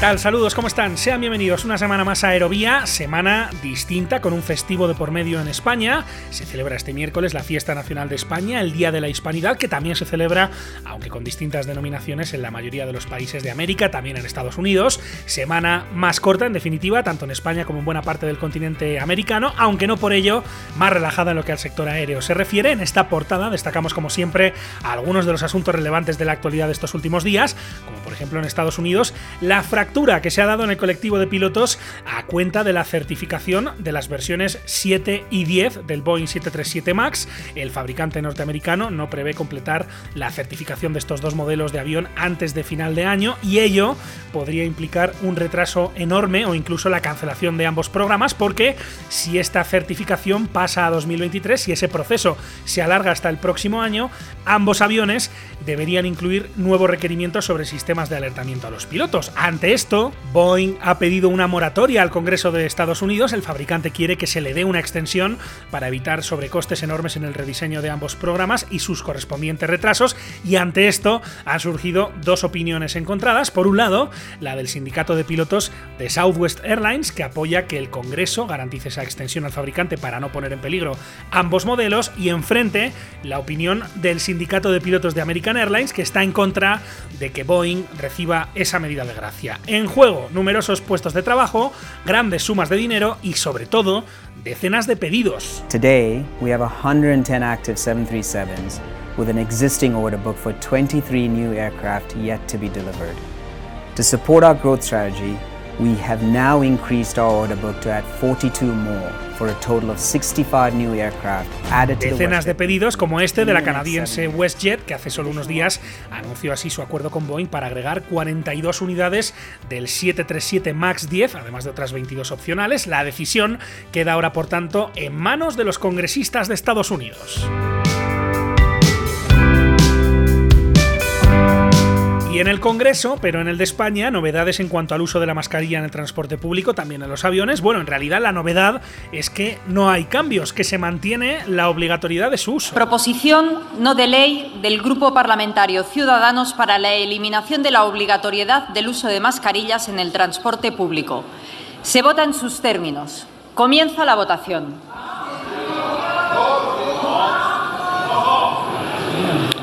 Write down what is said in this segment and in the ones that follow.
tal? Saludos, ¿cómo están? Sean bienvenidos una semana más a Aerovía, semana distinta con un festivo de por medio en España. Se celebra este miércoles la Fiesta Nacional de España, el Día de la Hispanidad, que también se celebra, aunque con distintas denominaciones, en la mayoría de los países de América, también en Estados Unidos. Semana más corta, en definitiva, tanto en España como en buena parte del continente americano, aunque no por ello más relajada en lo que al sector aéreo se refiere. En esta portada destacamos, como siempre, algunos de los asuntos relevantes de la actualidad de estos últimos días, como por ejemplo en Estados Unidos, la fractura que se ha dado en el colectivo de pilotos a cuenta de la certificación de las versiones 7 y 10 del Boeing 737 MAX. El fabricante norteamericano no prevé completar la certificación de estos dos modelos de avión antes de final de año y ello podría implicar un retraso enorme o incluso la cancelación de ambos programas porque si esta certificación pasa a 2023 y ese proceso se alarga hasta el próximo año, ambos aviones deberían incluir nuevos requerimientos sobre sistemas de alertamiento a los pilotos. Ante esto, Boeing ha pedido una moratoria al Congreso de Estados Unidos. El fabricante quiere que se le dé una extensión para evitar sobrecostes enormes en el rediseño de ambos programas y sus correspondientes retrasos. Y ante esto han surgido dos opiniones encontradas. Por un lado, la del sindicato de pilotos de Southwest Airlines, que apoya que el Congreso garantice esa extensión al fabricante para no poner en peligro ambos modelos. Y enfrente, la opinión del sindicato de pilotos de American Airlines, que está en contra de que Boeing reciba esa medida de gracia. En juego, numerosos puestos de trabajo, grandes sumas de dinero y sobre todo, decenas de pedidos. Today, we have 110 active 737s with an existing order book for 23 new aircraft yet to be delivered. To support our growth strategy, we have now increased our order book to add 42 more for a total of 65 new aircraft added to Decenas de pedidos como este de la canadiense WestJet, que hace solo unos días anunció así su acuerdo con Boeing para agregar 42 unidades del 737 MAX 10, además de otras 22 opcionales. La decisión queda ahora, por tanto, en manos de los congresistas de Estados Unidos. Y en el Congreso, pero en el de España, novedades en cuanto al uso de la mascarilla en el transporte público, también en los aviones. Bueno, en realidad la novedad es que no hay cambios, que se mantiene la obligatoriedad de su uso. Proposición no de ley del Grupo Parlamentario Ciudadanos para la eliminación de la obligatoriedad del uso de mascarillas en el transporte público. Se vota en sus términos. Comienza la votación.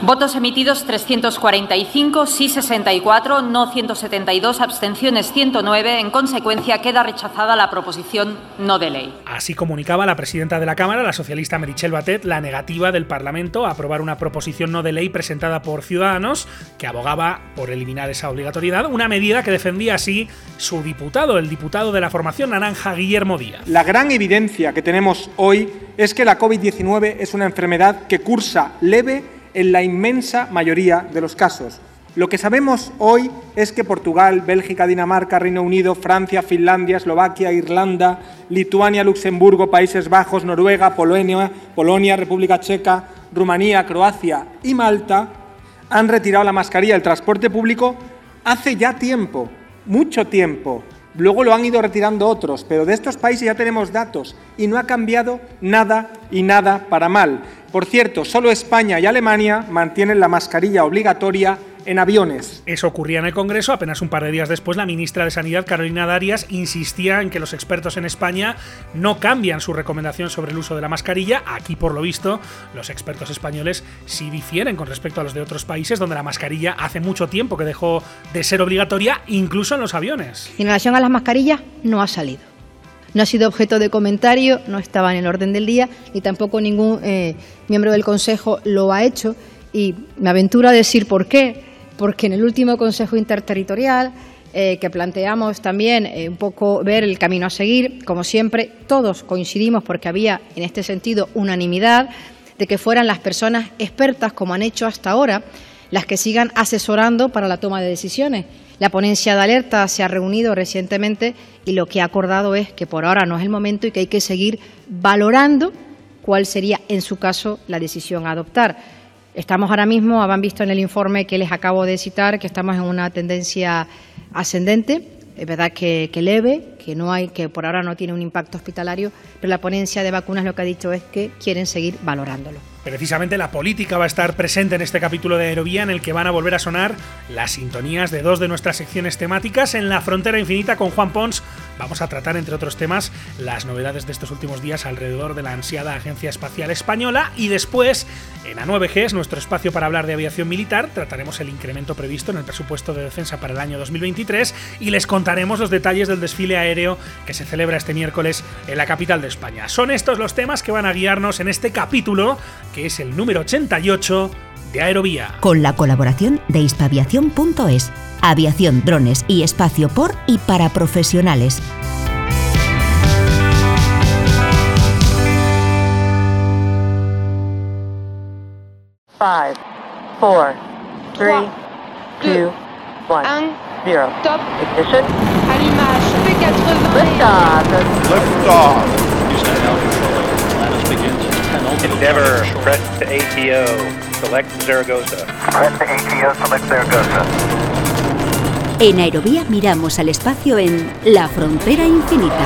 Votos emitidos 345, sí 64, no 172, abstenciones 109. En consecuencia, queda rechazada la proposición no de ley. Así comunicaba la presidenta de la Cámara, la socialista Merichel Batet, la negativa del Parlamento a aprobar una proposición no de ley presentada por Ciudadanos que abogaba por eliminar esa obligatoriedad, una medida que defendía así su diputado, el diputado de la formación naranja Guillermo Díaz. La gran evidencia que tenemos hoy es que la COVID-19 es una enfermedad que cursa leve en la inmensa mayoría de los casos. Lo que sabemos hoy es que Portugal, Bélgica, Dinamarca, Reino Unido, Francia, Finlandia, Eslovaquia, Irlanda, Lituania, Luxemburgo, Países Bajos, Noruega, Polonia, Polonia, República Checa, Rumanía, Croacia y Malta han retirado la mascarilla del transporte público hace ya tiempo, mucho tiempo. Luego lo han ido retirando otros, pero de estos países ya tenemos datos y no ha cambiado nada y nada para mal. Por cierto, solo España y Alemania mantienen la mascarilla obligatoria en aviones. Eso ocurría en el Congreso. Apenas un par de días después, la ministra de Sanidad, Carolina Darias, insistía en que los expertos en España no cambian su recomendación sobre el uso de la mascarilla. Aquí, por lo visto, los expertos españoles sí difieren con respecto a los de otros países, donde la mascarilla hace mucho tiempo que dejó de ser obligatoria, incluso en los aviones. En relación a las mascarillas, no ha salido no ha sido objeto de comentario, no estaba en el orden del día y tampoco ningún eh, miembro del Consejo lo ha hecho. Y me aventuro a decir por qué. Porque en el último Consejo Interterritorial, eh, que planteamos también eh, un poco ver el camino a seguir, como siempre, todos coincidimos porque había en este sentido unanimidad de que fueran las personas expertas, como han hecho hasta ahora, las que sigan asesorando para la toma de decisiones. La ponencia de alerta se ha reunido recientemente y lo que ha acordado es que por ahora no es el momento y que hay que seguir valorando cuál sería, en su caso, la decisión a adoptar. Estamos ahora mismo, habrán visto en el informe que les acabo de citar, que estamos en una tendencia ascendente, es verdad que, leve, que no hay, que por ahora no tiene un impacto hospitalario, pero la ponencia de vacunas lo que ha dicho es que quieren seguir valorándolo. Precisamente la política va a estar presente en este capítulo de Aerovía en el que van a volver a sonar las sintonías de dos de nuestras secciones temáticas. En la frontera infinita con Juan Pons vamos a tratar, entre otros temas, las novedades de estos últimos días alrededor de la ansiada Agencia Espacial Española y después, en A9G, es nuestro espacio para hablar de aviación militar, trataremos el incremento previsto en el presupuesto de defensa para el año 2023 y les contaremos los detalles del desfile aéreo que se celebra este miércoles en la capital de España. Son estos los temas que van a guiarnos en este capítulo que es el número 88 de Aerovía. Con la colaboración de hispaviación.es, aviación, drones y espacio por y para profesionales. Five, four, three, two, one, zero. Top. Ignition. Allumage. P80. Liftoff. Liftoff. Endeavor, press to ATO, select Zaragoza. Press to ATO, select Zaragoza. En Aerovía miramos al espacio en La Frontera Infinita.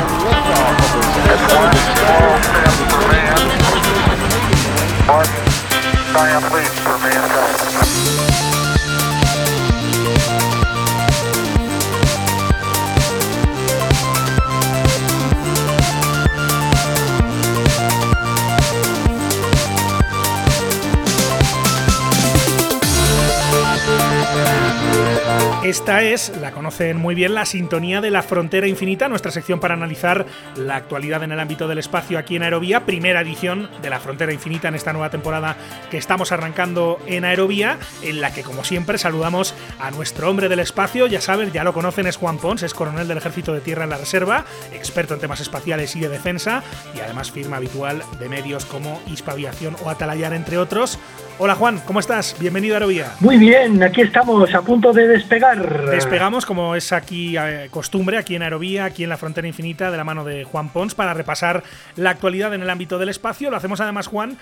Esta es, la conocen muy bien, la sintonía de la frontera infinita, nuestra sección para analizar la actualidad en el ámbito del espacio aquí en Aerovía, primera edición de la frontera infinita en esta nueva temporada que estamos arrancando en Aerovía, en la que como siempre saludamos a nuestro hombre del espacio, ya saben, ya lo conocen, es Juan Pons, es coronel del Ejército de Tierra en la Reserva, experto en temas espaciales y de defensa, y además firma habitual de medios como Hispaviación o Atalayar, entre otros. Hola Juan, ¿cómo estás? Bienvenido a Aerovía. Muy bien, aquí estamos a punto de despegar. Despegamos, como es aquí eh, costumbre, aquí en Aerovía, aquí en la Frontera Infinita, de la mano de Juan Pons, para repasar la actualidad en el ámbito del espacio. Lo hacemos además, Juan,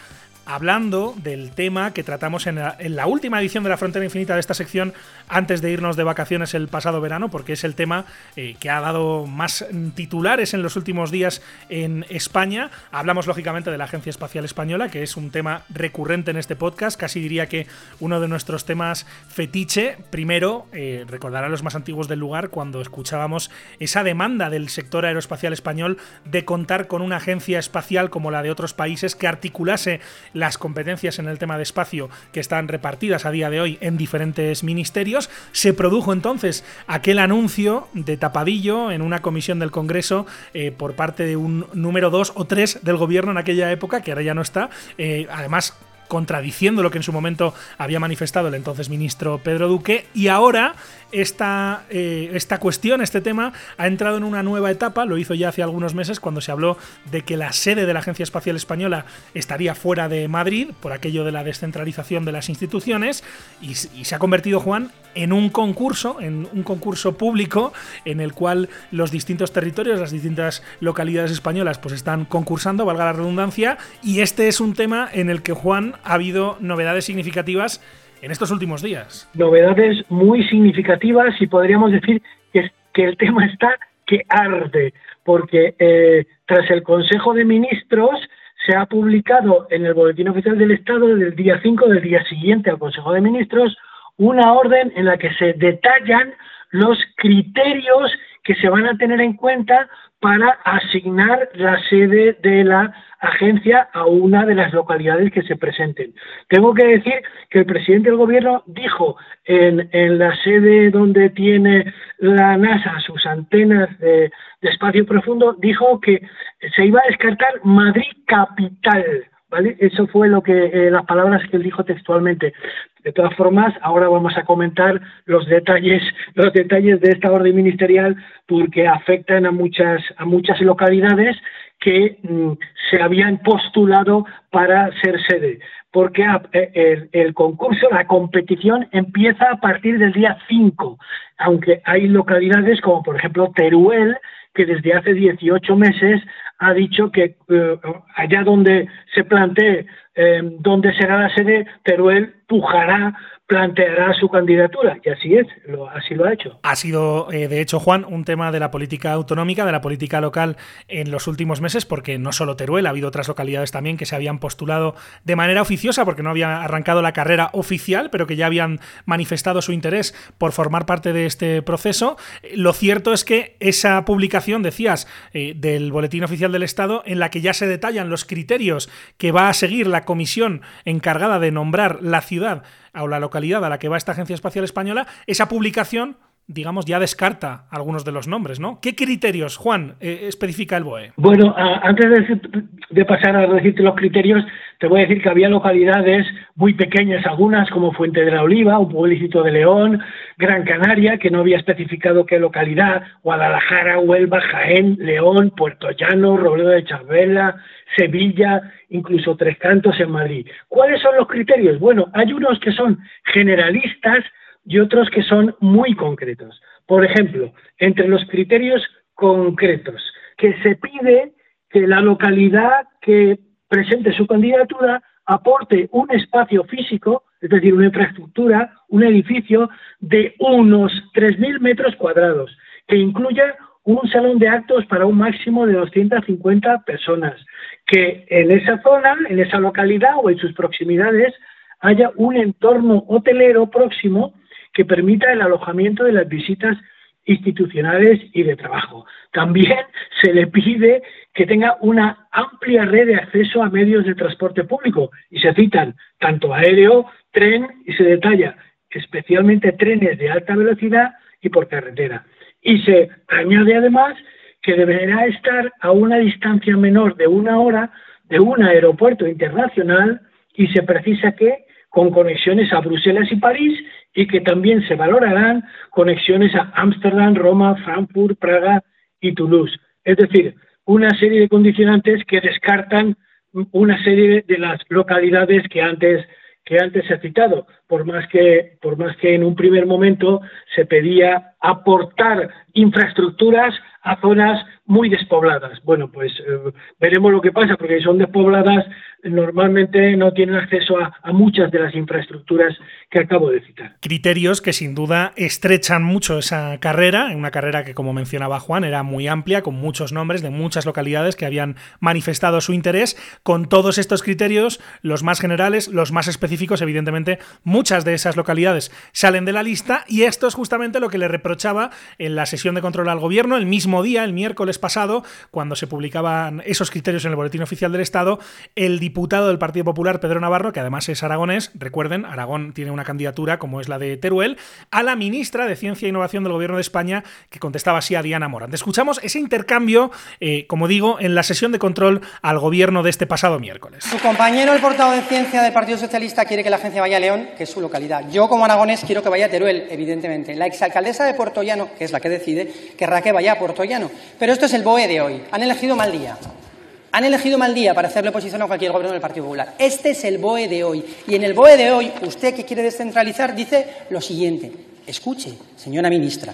hablando del tema que tratamos en la, última edición de la Frontera Infinita de esta sección antes de irnos de vacaciones el pasado verano, porque es el tema eh, que ha dado más titulares en los últimos días en España. Hablamos lógicamente de la Agencia Espacial Española, que es un tema recurrente en este podcast, casi diría que uno de nuestros temas fetiche. Primero, eh, recordar a los más antiguos del lugar cuando escuchábamos esa demanda del sector aeroespacial español de contar con una agencia espacial como la de otros países que articulase las competencias en el tema de espacio que están repartidas a día de hoy en diferentes ministerios. Se produjo entonces aquel anuncio de tapadillo en una comisión del Congreso eh, por parte de un número 2 o 3 del gobierno en aquella época, que ahora ya no está. Eh, además, contradiciendo lo que en su momento había manifestado el entonces ministro Pedro Duque, y ahora esta, eh, esta cuestión, este tema, ha entrado en una nueva etapa, lo hizo ya hace algunos meses cuando se habló de que la sede de la Agencia Espacial Española estaría fuera de Madrid, por aquello de la descentralización de las instituciones, y, y se ha convertido, Juan, en un concurso, en un concurso público, en el cual los distintos territorios, las distintas localidades españolas, pues están concursando, valga la redundancia, y este es un tema en el que, Juan, ha habido novedades significativas en estos últimos días. Novedades muy significativas y podríamos decir que, que el tema está que arde, porque eh, tras el Consejo de Ministros se ha publicado en el Boletín Oficial del Estado del día 5 del día siguiente al Consejo de Ministros una orden en la que se detallan los criterios que se van a tener en cuenta para asignar la sede de la agencia a una de las localidades que se presenten. Tengo que decir que el presidente del gobierno dijo en, en la sede donde tiene la NASA sus antenas de, espacio profundo, dijo que se iba a descartar Madrid capital. ¿Vale? Eso fue lo que eh, las palabras que él dijo textualmente. De todas formas, ahora vamos a comentar los detalles, los detalles de esta orden ministerial porque afectan a muchas, a muchas localidades que mm, se habían postulado para ser sede. Porque el, el, concurso, la competición empieza a partir del día 5, aunque hay localidades como por ejemplo Teruel, que desde hace 18 meses ha dicho que eh, allá donde se plantee eh, dónde será la sede, Teruel pujará planteará su candidatura y así es, así lo ha hecho. Ha sido, eh, de hecho, Juan, un tema de la política autonómica, de la política local en los últimos meses, porque no solo Teruel, ha habido otras localidades también que se habían postulado de manera oficiosa, porque no había arrancado la carrera oficial, pero que ya habían manifestado su interés por formar parte de este proceso. Lo cierto es que esa publicación, decías, eh, del Boletín Oficial del Estado, en la que ya se detallan los criterios que va a seguir la comisión encargada de nombrar la ciudad o la localidad a la que va esta Agencia Espacial Española, esa publicación digamos, ya descarta algunos de los nombres, ¿no? ¿Qué criterios, Juan, eh, especifica el BOE? Bueno, antes de, pasar a decirte los criterios, te voy a decir que había localidades muy pequeñas, algunas como Fuente de la Oliva, un pueblito de León, Gran Canaria, que no había especificado qué localidad, Guadalajara, Huelva, Jaén, León, Puerto Llano, Robledo de Chabela, Sevilla, incluso Tres Cantos en Madrid. ¿Cuáles son los criterios? Bueno, hay unos que son generalistas y otros que son muy concretos. Por ejemplo, entre los criterios concretos, que se pide que la localidad que presente su candidatura aporte un espacio físico, es decir, una infraestructura, un edificio de unos 3.000 metros cuadrados, que incluya un salón de actos para un máximo de 250 personas, que en esa zona, en esa localidad o en sus proximidades haya un entorno hotelero próximo que permita el alojamiento de las visitas institucionales y de trabajo. También se le pide que tenga una amplia red de acceso a medios de transporte público y se citan tanto aéreo, tren y se detalla especialmente trenes de alta velocidad y por carretera. Y se añade además que deberá estar a una distancia menor de una hora de un aeropuerto internacional y se precisa que con conexiones a Bruselas y París y que también se valorarán conexiones a Ámsterdam, Roma, Frankfurt, Praga y Toulouse. Es decir, una serie de condicionantes que descartan una serie de las localidades que antes que antes he citado, por más que por más que en un primer momento se pedía aportar infraestructuras a zonas muy despobladas. Bueno, pues eh, veremos lo que pasa, porque son despobladas, normalmente no tienen acceso a, muchas de las infraestructuras que acabo de citar. Criterios que sin duda estrechan mucho esa carrera, una carrera que, como mencionaba Juan, era muy amplia, con muchos nombres de muchas localidades que habían manifestado su interés. Con todos estos criterios, los más generales, los más específicos, evidentemente, muchas de esas localidades salen de la lista y esto es justamente lo que le reprochaba en la sesión de control al gobierno el mismo día, el miércoles pasado, cuando se publicaban esos criterios en el Boletín Oficial del Estado, el diputado del Partido Popular, Pedro Navarro, que además es aragonés, recuerden, Aragón tiene una candidatura como es la de Teruel, a la ministra de Ciencia e Innovación del Gobierno de España, que contestaba así a Diana Morán. Escuchamos ese intercambio, eh, como digo, en la sesión de control al gobierno de este pasado miércoles. Su compañero, el portavoz de Ciencia del Partido Socialista, quiere que la agencia vaya a León, que es su localidad. Yo, como aragonés, quiero que vaya a Teruel, evidentemente. La exalcaldesa de Puerto Llano, que es la que decide, querrá que vaya a Puerto Llano. Pero esto es el BOE de hoy. Han elegido mal día. Han elegido mal día para hacerle oposición a cualquier gobierno del Partido Popular. Este es el BOE de hoy. Y en el BOE de hoy, usted que quiere descentralizar dice lo siguiente. Escuche, señora ministra.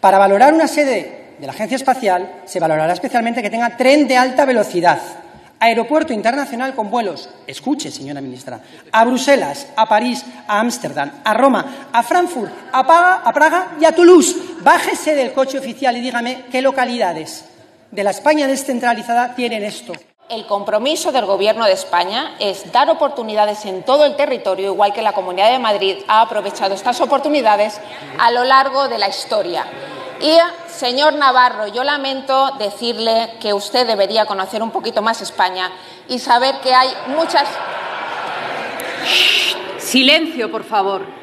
Para valorar una sede de la Agencia Espacial, se valorará especialmente que tenga tren de alta velocidad, aeropuerto internacional con vuelos, escuche, señora ministra, a Bruselas, a París, a Ámsterdam, a Roma, a Frankfurt, a Praga, a Praga y a Toulouse. Bájese del coche oficial y dígame qué localidades de la España descentralizada tienen esto. El compromiso del Gobierno de España es dar oportunidades en todo el territorio, igual que la Comunidad de Madrid ha aprovechado estas oportunidades a lo largo de la historia. Y, señor Navarro, yo lamento decirle que usted debería conocer un poquito más España y saber que hay muchas. Silencio, por favor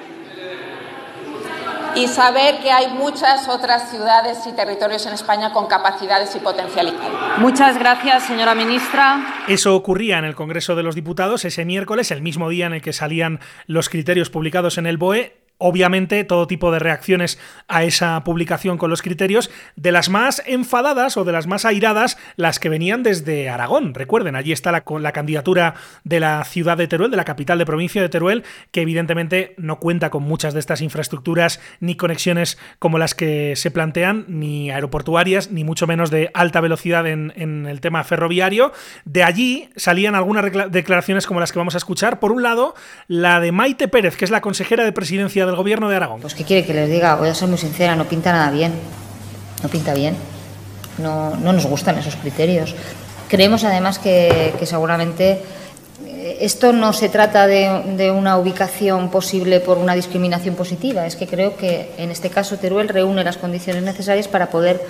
y saber que hay muchas otras ciudades y territorios en España con capacidades y potencialidad. Muchas gracias, señora ministra. Eso ocurría en el Congreso de los Diputados ese miércoles, el mismo día en el que salían los criterios publicados en el BOE obviamente todo tipo de reacciones a esa publicación con los criterios, de las más enfadadas o de las más airadas, las que venían desde Aragón. Recuerden, allí está la, la candidatura de la ciudad de Teruel, de la capital de provincia de Teruel, que evidentemente no cuenta con muchas de estas infraestructuras ni conexiones como las que se plantean, ni aeroportuarias, ni mucho menos de alta velocidad en, en el tema ferroviario. De allí salían algunas declaraciones como las que vamos a escuchar. Por un lado, la de Maite Pérez, que es la consejera de presidencia del gobierno de Aragón. Pues, ¿qué quiere que les diga? Voy a ser muy sincera, no pinta nada bien. No pinta bien. No, no nos gustan esos criterios. Creemos además que, seguramente eh, esto no se trata de, de, una ubicación posible por una discriminación positiva, es que creo que en este caso Teruel reúne las condiciones necesarias para poder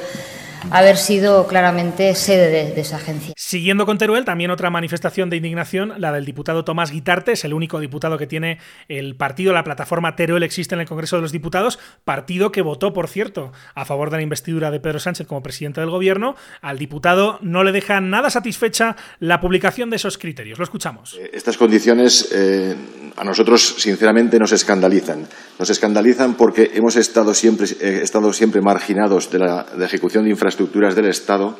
haber sido claramente sede de, de, esa agencia. Siguiendo con Teruel, también otra manifestación de indignación, la del diputado Tomás Guitarte, es el único diputado que tiene el partido, la plataforma Teruel existe en el Congreso de los Diputados, partido que votó, por cierto, a favor de la investidura de Pedro Sánchez como presidente del gobierno. Al diputado no le deja nada satisfecha la publicación de esos criterios. Lo escuchamos. Eh, estas condiciones eh, a nosotros, sinceramente, nos escandalizan. Nos escandalizan porque hemos estado siempre, eh, estado siempre marginados de la de ejecución de infraestructuras del Estado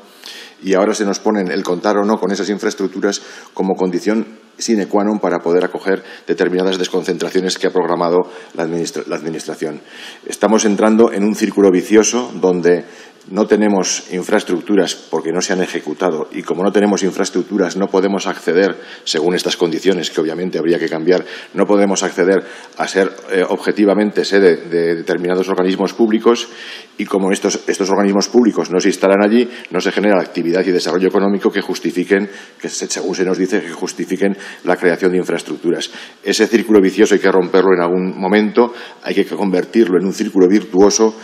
y ahora se nos ponen el contar o no con esas infraestructuras como condición sine qua non para poder acoger determinadas desconcentraciones que ha programado la Administración. Estamos entrando en un círculo vicioso donde no tenemos infraestructuras porque no se han ejecutado y como no tenemos infraestructuras no podemos acceder, según estas condiciones que obviamente habría que cambiar, no podemos acceder a ser eh, objetivamente sede de determinados organismos públicos y como estos, estos organismos públicos no se instalan allí, no se genera actividad y desarrollo económico que justifiquen, que según se nos dice, que justifiquen la creación de infraestructuras. Ese círculo vicioso hay que romperlo en algún momento, hay que convertirlo en un círculo virtuoso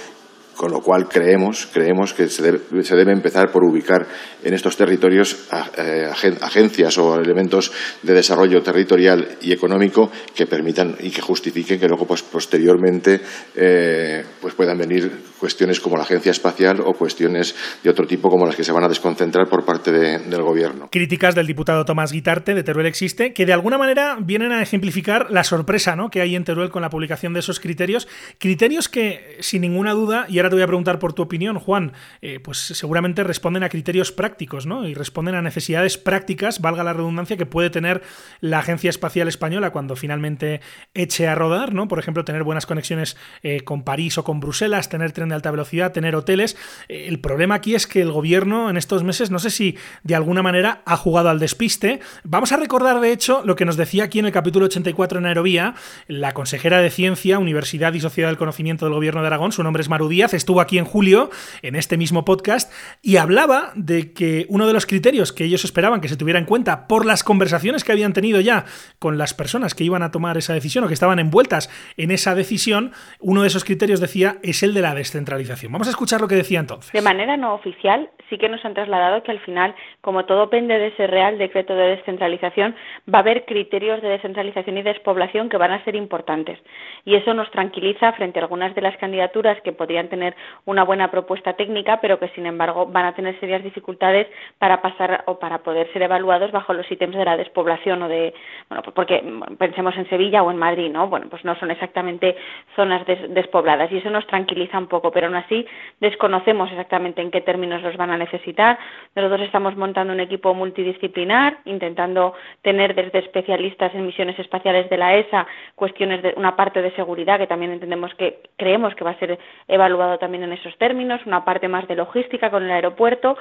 con lo cual creemos, creemos que se debe, se debe, empezar por ubicar en estos territorios eh, agencias o elementos de desarrollo territorial y económico que permitan y que justifiquen que luego pues, posteriormente eh, pues puedan venir cuestiones como la agencia espacial o cuestiones de otro tipo como las que se van a desconcentrar por parte de, del gobierno. Críticas del diputado Tomás Guitarte de Teruel Existe que de alguna manera vienen a ejemplificar la sorpresa ¿no? que hay en Teruel con la publicación de esos criterios, criterios que sin ninguna duda, y ahora te voy a preguntar por tu opinión, Juan, eh, pues seguramente responden a criterios prácticos, ¿no? Y responden a necesidades prácticas, valga la redundancia, que puede tener la Agencia Espacial Española cuando finalmente eche a rodar, ¿no? Por ejemplo, tener buenas conexiones eh, con París o con Bruselas, tener tren de alta velocidad, tener hoteles. Eh, el problema aquí es que el gobierno en estos meses, no sé si de alguna manera ha jugado al despiste. Vamos a recordar, de hecho, lo que nos decía aquí en el capítulo 84 en Aerovía, la consejera de Ciencia, Universidad y Sociedad del Conocimiento del Gobierno de Aragón, su nombre es Maru Díaz, estuvo aquí en julio, en este mismo podcast, y hablaba de que uno de los criterios que ellos esperaban que se tuviera en cuenta por las conversaciones que habían tenido ya con las personas que iban a tomar esa decisión o que estaban envueltas en esa decisión, uno de esos criterios decía es el de la descentralización. Vamos a escuchar lo que decía entonces. De manera no oficial, sí que nos han trasladado que al final, como todo pende de ese real decreto de descentralización, va a haber criterios de descentralización y despoblación que van a ser importantes. Y eso nos tranquiliza frente a algunas de las candidaturas que podrían tener una buena propuesta técnica, pero que sin embargo van a tener serias dificultades para pasar o para poder ser evaluados bajo los ítems de la despoblación o de, bueno, porque pensemos en Sevilla o en Madrid, ¿no? Bueno, pues no son exactamente zonas des despobladas y eso nos tranquiliza un poco, pero aún así desconocemos exactamente en qué términos los van a necesitar. Nosotros estamos montando un equipo multidisciplinar, intentando tener desde especialistas en misiones espaciales de la ESA cuestiones de una parte de seguridad que también entendemos que creemos que va a ser evaluado también en esos términos, una parte más de logística con el aeropuerto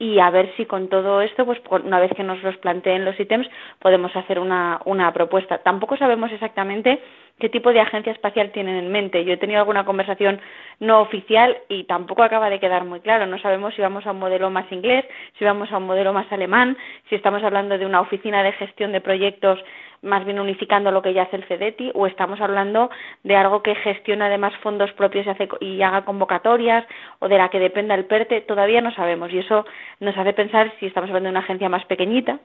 y a ver si con todo esto, pues una vez que nos los planteen los ítems, podemos hacer una, una propuesta. Tampoco sabemos exactamente qué tipo de agencia espacial tienen en mente. Yo he tenido alguna conversación no oficial y tampoco acaba de quedar muy claro. No sabemos si vamos a un modelo más inglés, si vamos a un modelo más alemán, si estamos hablando de una oficina de gestión de proyectos más bien unificando lo que ya hace el CEDETI o estamos hablando de algo que gestiona además fondos propios y, hace, y haga convocatorias o de la que dependa el PERTE, todavía no sabemos y eso nos hace pensar si estamos hablando de una agencia más pequeñita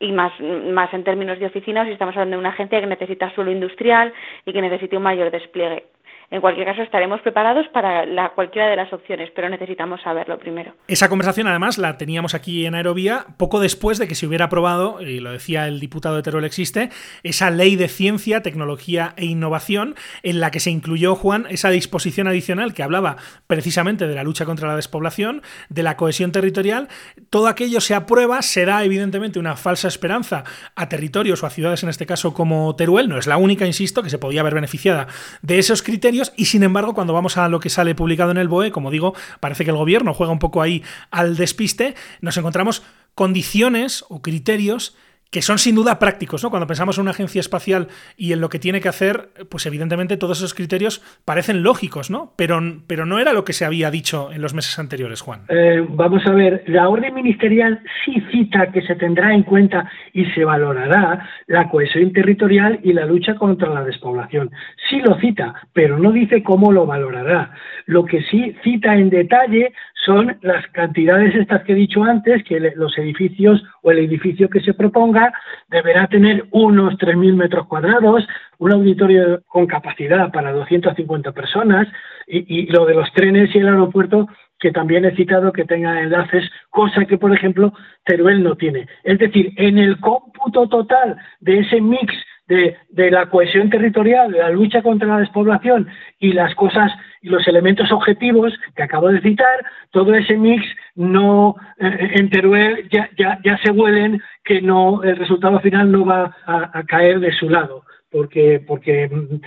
y más, más en términos de oficina o si estamos hablando de una agencia que necesita suelo industrial y que necesite un mayor despliegue. En cualquier caso, estaremos preparados para la, cualquiera de las opciones, pero necesitamos saberlo primero. Esa conversación, además, la teníamos aquí en Aerovía poco después de que se hubiera aprobado, y lo decía el diputado de Teruel Existe, esa ley de ciencia, tecnología e innovación en la que se incluyó, Juan, esa disposición adicional que hablaba precisamente de la lucha contra la despoblación, de la cohesión territorial. Todo aquello se aprueba, se da evidentemente una falsa esperanza a territorios o a ciudades, en este caso como Teruel, no es la única, insisto, que se podía haber beneficiada de esos criterios y sin embargo cuando vamos a lo que sale publicado en el BOE, como digo, parece que el gobierno juega un poco ahí al despiste, nos encontramos condiciones o criterios que son sin duda prácticos, ¿no? Cuando pensamos en una agencia espacial y en lo que tiene que hacer, pues evidentemente todos esos criterios parecen lógicos, ¿no? Pero, pero no era lo que se había dicho en los meses anteriores, Juan. Eh, vamos a ver, la orden ministerial sí cita que se tendrá en cuenta y se valorará la cohesión territorial y la lucha contra la despoblación. Sí lo cita, pero no dice cómo lo valorará. Lo que sí cita en detalle son las cantidades estas que he dicho antes, que los edificios o el edificio que se proponga deberá tener unos 3.000 metros cuadrados, un auditorio con capacidad para 250 personas y, y lo de los trenes y el aeropuerto que también he citado que tenga enlaces, cosa que, por ejemplo, Teruel no tiene. Es decir, en el cómputo total de ese mix de, la cohesión territorial, de la lucha contra la despoblación y las cosas y los elementos objetivos que acabo de citar, todo ese mix no eh, en Teruel ya, ya, ya, se huelen que no el resultado final no va a, caer de su lado porque porque mm,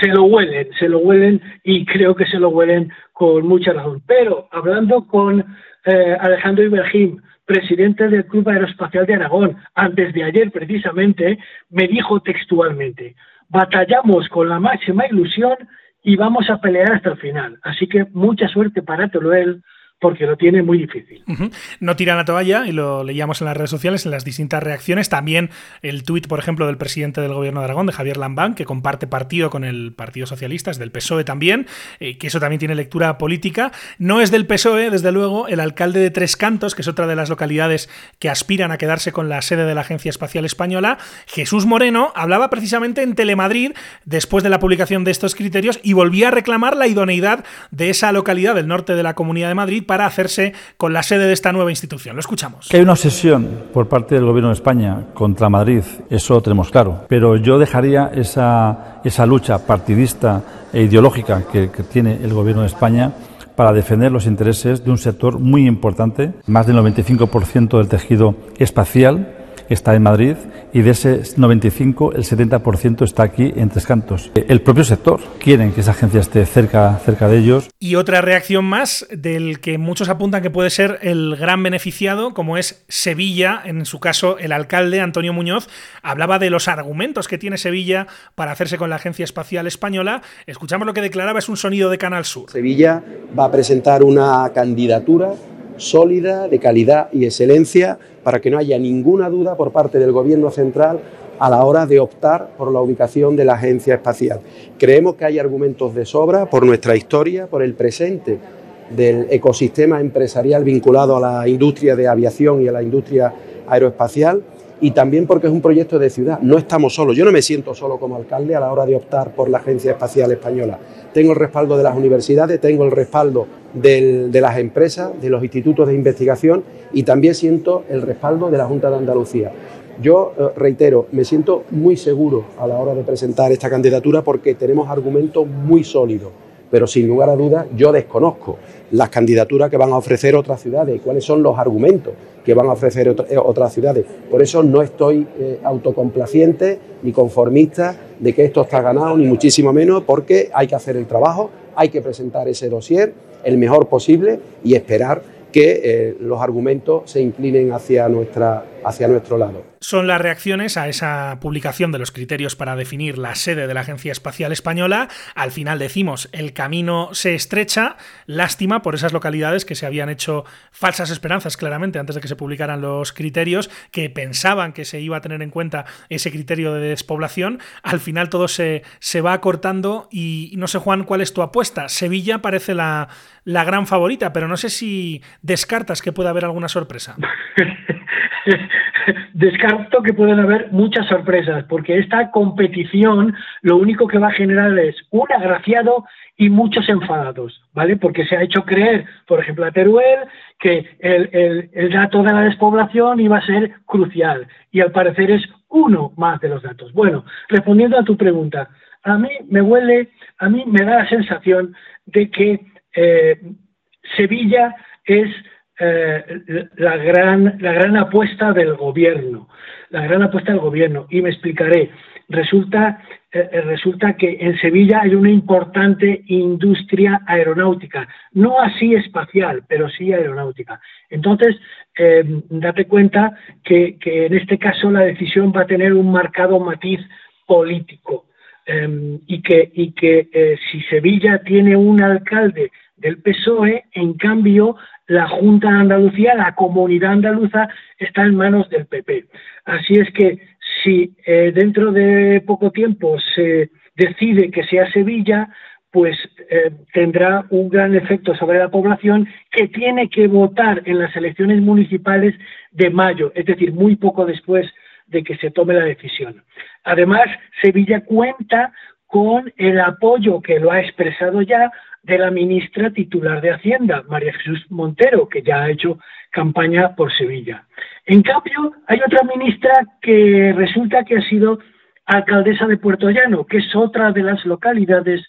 se lo huelen, se lo huelen y creo que se lo huelen con mucha razón. Pero hablando con eh, Alejandro Ibergim, presidente del Club Aeroespacial de Aragón, antes de ayer precisamente, me dijo textualmente, batallamos con la máxima ilusión y vamos a pelear hasta el final. Así que mucha suerte para Teruel, porque lo tiene muy difícil. No tiran la toalla y lo leíamos en las redes sociales, en las distintas reacciones. También el tuit, por ejemplo, del presidente del gobierno de Aragón, de Javier Lambán, que comparte partido con el Partido Socialista, es del PSOE también, eh, que eso también tiene lectura política. No es del PSOE, desde luego, el alcalde de Tres Cantos, que es otra de las localidades que aspiran a quedarse con la sede de la Agencia Espacial Española. Jesús Moreno hablaba precisamente en Telemadrid después de la publicación de estos criterios y volvía a reclamar la idoneidad de esa localidad del norte de la Comunidad de Madrid para hacerse con la sede de esta nueva institución. Lo escuchamos. Que hay una obsesión por parte del Gobierno de España contra Madrid, eso lo tenemos claro. Pero yo dejaría esa, lucha partidista e ideológica que, que tiene el Gobierno de España para defender los intereses de un sector muy importante, más del 95% del tejido espacial está en Madrid y de ese 95 el 70% está aquí en Tres Cantos. El propio sector quieren que esa agencia esté cerca, cerca de ellos. Y otra reacción más del que muchos apuntan que puede ser el gran beneficiado, como es Sevilla, en su caso el alcalde Antonio Muñoz, hablaba de los argumentos que tiene Sevilla para hacerse con la Agencia Espacial Española. Escuchamos lo que declaraba, es un sonido de Canal Sur. Sevilla va a presentar una candidatura sólida, de calidad y excelencia, para que no haya ninguna duda por parte del Gobierno central a la hora de optar por la ubicación de la agencia espacial. Creemos que hay argumentos de sobra por nuestra historia, por el presente del ecosistema empresarial vinculado a la industria de aviación y a la industria aeroespacial y también porque es un proyecto de ciudad. No estamos solos. Yo no me siento solo como alcalde a la hora de optar por la Agencia Espacial Española. Tengo el respaldo de las universidades, tengo el respaldo de las empresas, de los institutos de investigación y también siento el respaldo de la Junta de Andalucía. Yo eh, reitero, me siento muy seguro a la hora de presentar esta candidatura porque tenemos argumentos muy sólidos pero sin lugar a dudas yo desconozco las candidaturas que van a ofrecer otras ciudades y cuáles son los argumentos que van a ofrecer otras ciudades. Por eso no estoy eh, autocomplaciente ni conformista de que esto está ganado, ni muchísimo menos, porque hay que hacer el trabajo, hay que presentar ese dossier el mejor posible y esperar que eh, los argumentos se inclinen hacia, nuestra, hacia nuestro lado. Son las reacciones a esa publicación de los criterios para definir la sede de la Agencia Espacial Española. Al final decimos, el camino se estrecha. Lástima por esas localidades que se habían hecho falsas esperanzas, claramente, antes de que se publicaran los criterios, que pensaban que se iba a tener en cuenta ese criterio de despoblación. Al final todo se, se va acortando y no sé, Juan, cuál es tu apuesta. Sevilla parece la, la gran favorita, pero no sé si descartas que pueda haber alguna sorpresa. descarto que pueden haber muchas sorpresas, porque esta competición lo único que va a generar es un agraciado y muchos enfadados, ¿vale? Porque se ha hecho creer, por ejemplo, a Teruel, que el, dato de la despoblación iba a ser crucial, y al parecer es uno más de los datos. Bueno, respondiendo a tu pregunta, a mí me huele, a mí me da la sensación de que eh, Sevilla es eh, la, gran, la gran apuesta del gobierno, la gran apuesta del gobierno, y me explicaré. Resulta, eh, resulta que en Sevilla hay una importante industria aeronáutica, no así espacial, pero sí aeronáutica. Entonces, date cuenta que, que en este caso la decisión va a tener un marcado matiz político. Y que, y que eh, si Sevilla tiene un alcalde del PSOE, en cambio la Junta de Andalucía, la comunidad andaluza, está en manos del PP. Así es que si eh, dentro de poco tiempo se decide que sea Sevilla, pues eh, tendrá un gran efecto sobre la población que tiene que votar en las elecciones municipales de mayo, es decir, muy poco después de que se tome la decisión. Además, Sevilla cuenta con el apoyo que lo ha expresado ya de la ministra titular de Hacienda, María Jesús Montero, que ya ha hecho campaña por Sevilla. En cambio, hay otra ministra que resulta que ha sido alcaldesa de Puerto Llano, que es otra de las localidades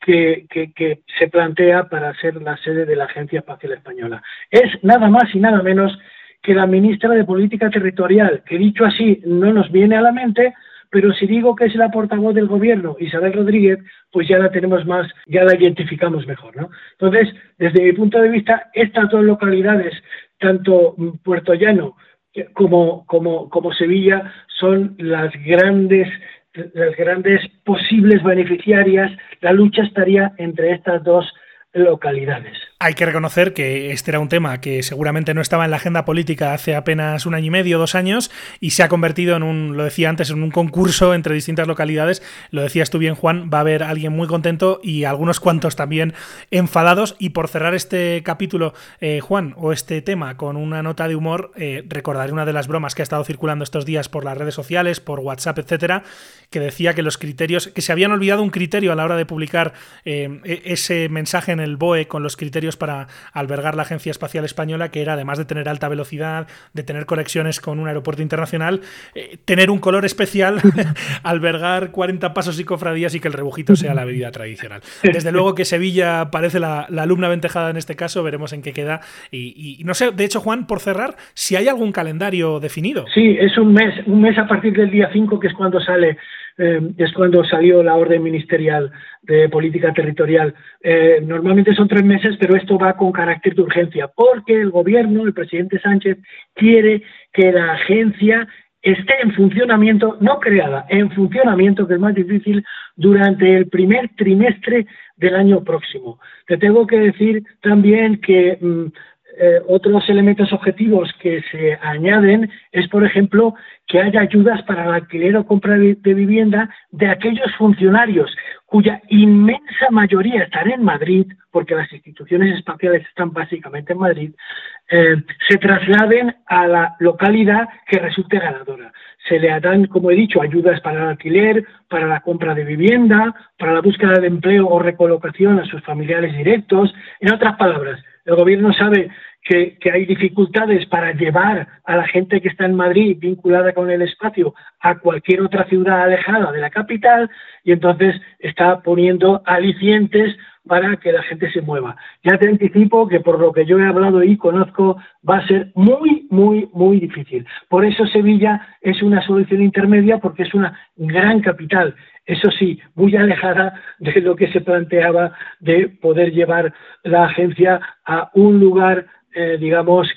que, que, se plantea para ser la sede de la Agencia Espacial Española. Es nada más y nada menos que la ministra de Política Territorial, que dicho así no nos viene a la mente, pero si digo que es la portavoz del gobierno, Isabel Rodríguez, pues ya la tenemos más, ya la identificamos mejor, ¿no? Entonces, desde mi punto de vista, estas dos localidades, tanto Puerto Llano como, como, como Sevilla, son las grandes las grandes posibles beneficiarias, la lucha estaría entre estas dos localidades. Hay que reconocer que este era un tema que seguramente no estaba en la agenda política hace apenas un año y medio, dos años, y se ha convertido en un, lo decía antes, en un concurso entre distintas localidades. Lo decías tú bien, Juan, va a haber alguien muy contento y algunos cuantos también enfadados. Y por cerrar este capítulo, eh, Juan, o este tema con una nota de humor, eh, recordaré una de las bromas que ha estado circulando estos días por las redes sociales, por WhatsApp, etcétera, que decía que los criterios, que se habían olvidado un criterio a la hora de publicar eh, e-, ese mensaje en el BOE con los criterios para albergar la Agencia Espacial Española, que era, además de tener alta velocidad, de tener conexiones con un aeropuerto internacional, eh, tener un color especial, albergar 40 pasos y cofradías y que el rebujito sea la bebida tradicional. Desde luego que Sevilla parece la, alumna ventejada en este caso, veremos en qué queda. Y, y, no sé, de hecho, Juan, por cerrar, si hay algún calendario definido. Sí, es un mes, un mes a partir del día 5, que es cuando sale eh, es cuando salió la orden ministerial de política territorial. Eh, normalmente son tres meses, pero esto va con carácter de urgencia, porque el gobierno, el presidente Sánchez, quiere que la agencia esté en funcionamiento, no creada, en funcionamiento, que es más difícil, durante el primer trimestre del año próximo. Te tengo que decir también que mm, eh, otros elementos objetivos que se añaden es, por ejemplo, que haya ayudas para el alquiler o compra de, vivienda de aquellos funcionarios cuya inmensa mayoría están en Madrid, porque las instituciones espaciales están básicamente en Madrid, eh, se trasladen a la localidad que resulte ganadora. Se le dan, como he dicho, ayudas para el alquiler, para la compra de vivienda, para la búsqueda de empleo o recolocación a sus familiares directos. En otras palabras, el gobierno sabe que, hay dificultades para llevar a la gente que está en Madrid vinculada con el espacio a cualquier otra ciudad alejada de la capital y entonces está poniendo alicientes para que la gente se mueva. Ya te anticipo que por lo que yo he hablado y conozco va a ser muy, muy, muy difícil. Por eso Sevilla es una solución intermedia porque es una gran capital eso sí, muy alejada de lo que se planteaba de poder llevar la agencia a un lugar, eh, digamos,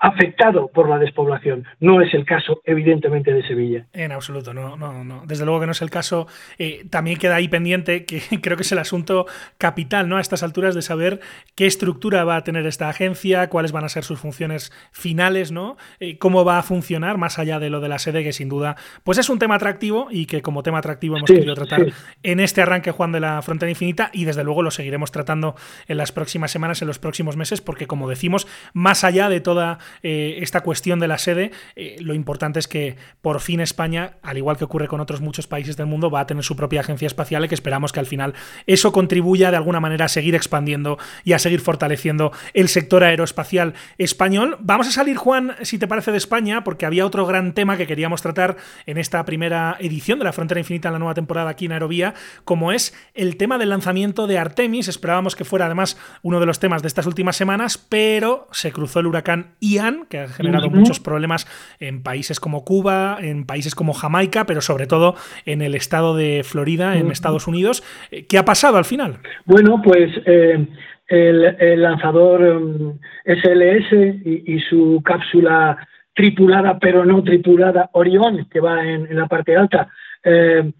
afectado por la despoblación. No es el caso, evidentemente, de Sevilla. En absoluto, no, no, no. Desde luego que no es el caso. Eh, también queda ahí pendiente, que creo que es el asunto capital, ¿no? A estas alturas de saber qué estructura va a tener esta agencia, cuáles van a ser sus funciones finales, ¿no? cómo va a funcionar, más allá de lo de la sede, que sin duda, pues es un tema atractivo y que como tema atractivo hemos querido tratar en este arranque, Juan, de la Frontera Infinita, y desde luego lo seguiremos tratando en las próximas semanas, en los próximos meses, porque como decimos, más allá allá de toda eh, esta cuestión de la sede, eh, lo importante es que por fin España, al igual que ocurre con otros muchos países del mundo, va a tener su propia agencia espacial y que esperamos que al final eso contribuya de alguna manera a seguir expandiendo y a seguir fortaleciendo el sector aeroespacial español. Vamos a salir, Juan, si te parece, de España, porque había otro gran tema que queríamos tratar en esta primera edición de la Frontera Infinita en la nueva temporada aquí en Aerovía, como es el tema del lanzamiento de Artemis. Esperábamos que fuera además uno de los temas de estas últimas semanas, pero se cruzó el huracán Ian, que ha generado muchos problemas en países como Cuba, en países como Jamaica, pero sobre todo en el estado de Florida, en Estados Unidos. Eh, ¿Qué ha pasado al final? Bueno, pues eh, el, lanzador um, SLS y, su cápsula tripulada pero no tripulada Orión, que va en, la parte alta, eh,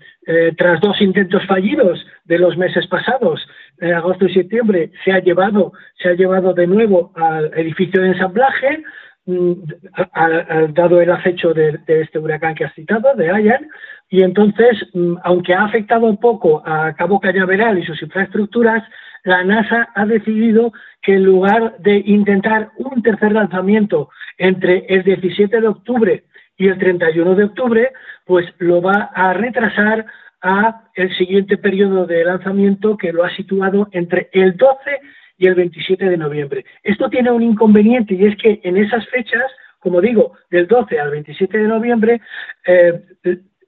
tras dos intentos fallidos de los meses pasados, agosto y septiembre, se ha llevado, se ha llevado de nuevo al edificio de ensamblaje, mm, dado el acecho de, este huracán que has citado, de Ayan, y entonces, mm, aunque ha afectado poco a Cabo Cañaveral y sus infraestructuras, la NASA ha decidido que en lugar de intentar un tercer lanzamiento entre el 17 de octubre y el 31 de octubre, pues lo va a retrasar a el siguiente periodo de lanzamiento que lo ha situado entre el 12 y el 27 de noviembre. Esto tiene un inconveniente y es que en esas fechas, como digo, del 12 al 27 de noviembre, eh,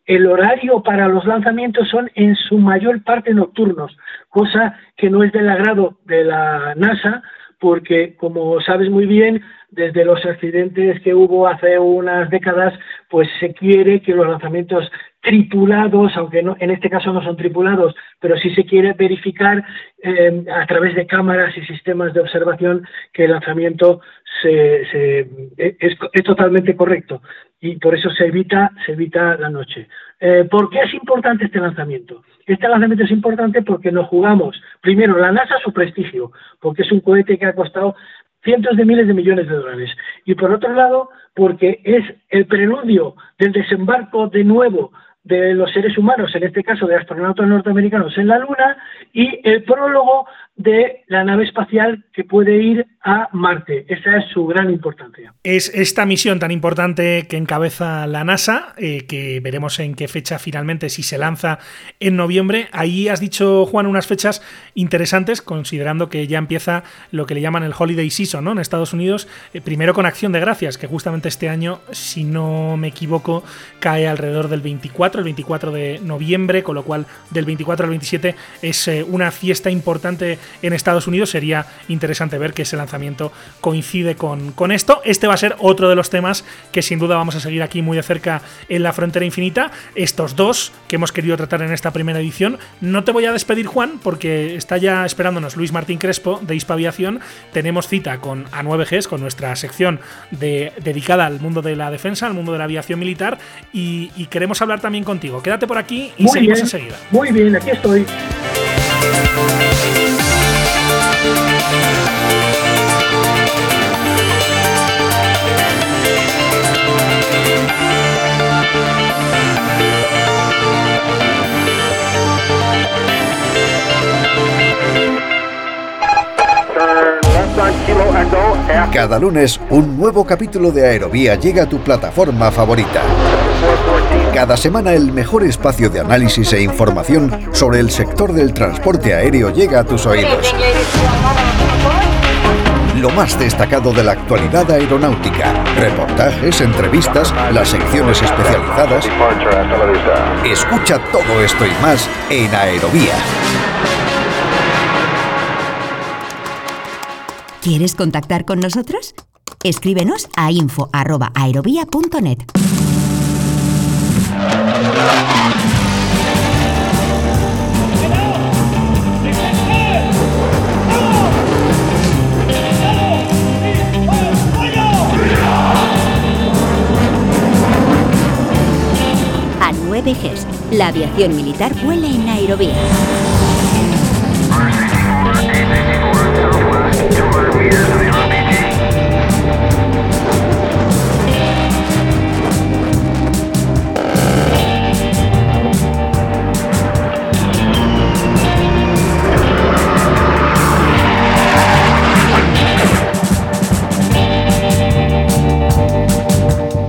el horario para los lanzamientos son en su mayor parte nocturnos, cosa que no es del agrado de la NASA, porque como sabes muy bien, desde los accidentes que hubo hace unas décadas, pues se quiere que los lanzamientos tripulados, aunque no, en este caso no son tripulados, pero sí se quiere verificar eh, a través de cámaras y sistemas de observación que el lanzamiento se, es, totalmente correcto y por eso se evita, se evita la noche. Eh, ¿Por qué es importante este lanzamiento? Este lanzamiento es importante porque nos jugamos, primero, la NASA su prestigio, porque es un cohete que ha costado cientos de miles de millones de dólares. Y por otro lado, porque es el preludio del desembarco de nuevo de los seres humanos, en este caso de astronautas norteamericanos en la Luna, y el prólogo de la nave espacial que puede ir a Marte. Esa es su gran importancia. Es esta misión tan importante que encabeza la NASA, eh, que veremos en qué fecha finalmente, si se lanza en noviembre. Ahí has dicho, Juan, unas fechas interesantes, considerando que ya empieza lo que le llaman el Holiday Season ¿no? en Estados Unidos, eh, primero con Acción de Gracias, que justamente este año, si no me equivoco, cae alrededor del 24, el 24 de noviembre, con lo cual del 24 al 27 es eh, una fiesta importante en Estados Unidos. Sería interesante ver que ese lanzamiento coincide con, con esto. Este va a ser otro de los temas que sin duda vamos a seguir aquí muy de cerca en la frontera infinita. Estos dos que hemos querido tratar en esta primera edición. No te voy a despedir, Juan, porque está ya esperándonos Luis Martín Crespo de Aviación. Tenemos cita con A9Gs, con nuestra sección de, dedicada al mundo de la defensa, al mundo de la aviación militar. Y, queremos hablar también contigo. Quédate por aquí y seguimos enseguida. Muy bien, aquí estoy. Cada lunes, un nuevo capítulo de Aerovía llega a tu plataforma favorita. Cada semana el mejor espacio de análisis e información sobre el sector del transporte aéreo llega a tus oídos. Lo más destacado de la actualidad aeronáutica, reportajes, entrevistas, las secciones especializadas. Escucha todo esto y más en Aerovía. ¿Quieres contactar con nosotros? Escríbenos a info.aerovía.net. A 9 Gs, la aviación militar vuela en Aerovía.